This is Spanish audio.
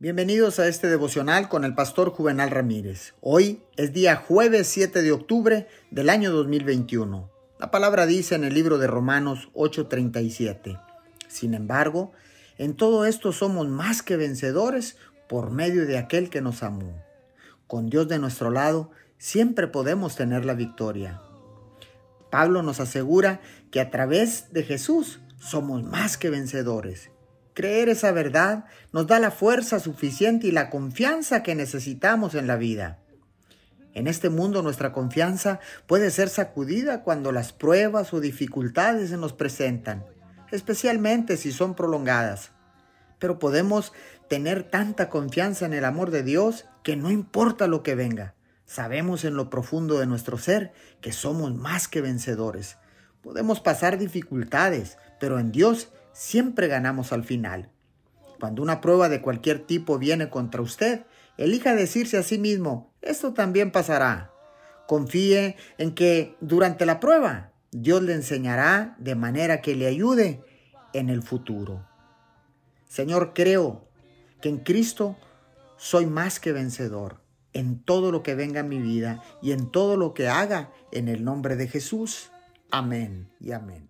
Bienvenidos a este devocional con el pastor Juvenal Ramírez. Hoy es día jueves 7 de octubre del año 2021. La palabra dice en el libro de Romanos 8:37. Sin embargo, en todo esto somos más que vencedores por medio de aquel que nos amó. Con Dios de nuestro lado, siempre podemos tener la victoria. Pablo nos asegura que a través de Jesús somos más que vencedores Creer esa verdad nos da la fuerza suficiente y la confianza que necesitamos en la vida. En este mundo nuestra confianza puede ser sacudida cuando las pruebas o dificultades se nos presentan, especialmente si son prolongadas. Pero podemos tener tanta confianza en el amor de Dios que no importa lo que venga. Sabemos en lo profundo de nuestro ser que somos más que vencedores. Podemos pasar dificultades, pero en Dios siempre ganamos al final. Cuando una prueba de cualquier tipo viene contra usted, elija decirse a sí mismo, esto también pasará. Confíe en que durante la prueba Dios le enseñará de manera que le ayude en el futuro. Señor, creo que en Cristo soy más que vencedor en todo lo que venga en mi vida y en todo lo que haga en el nombre de Jesús. Amén y amén.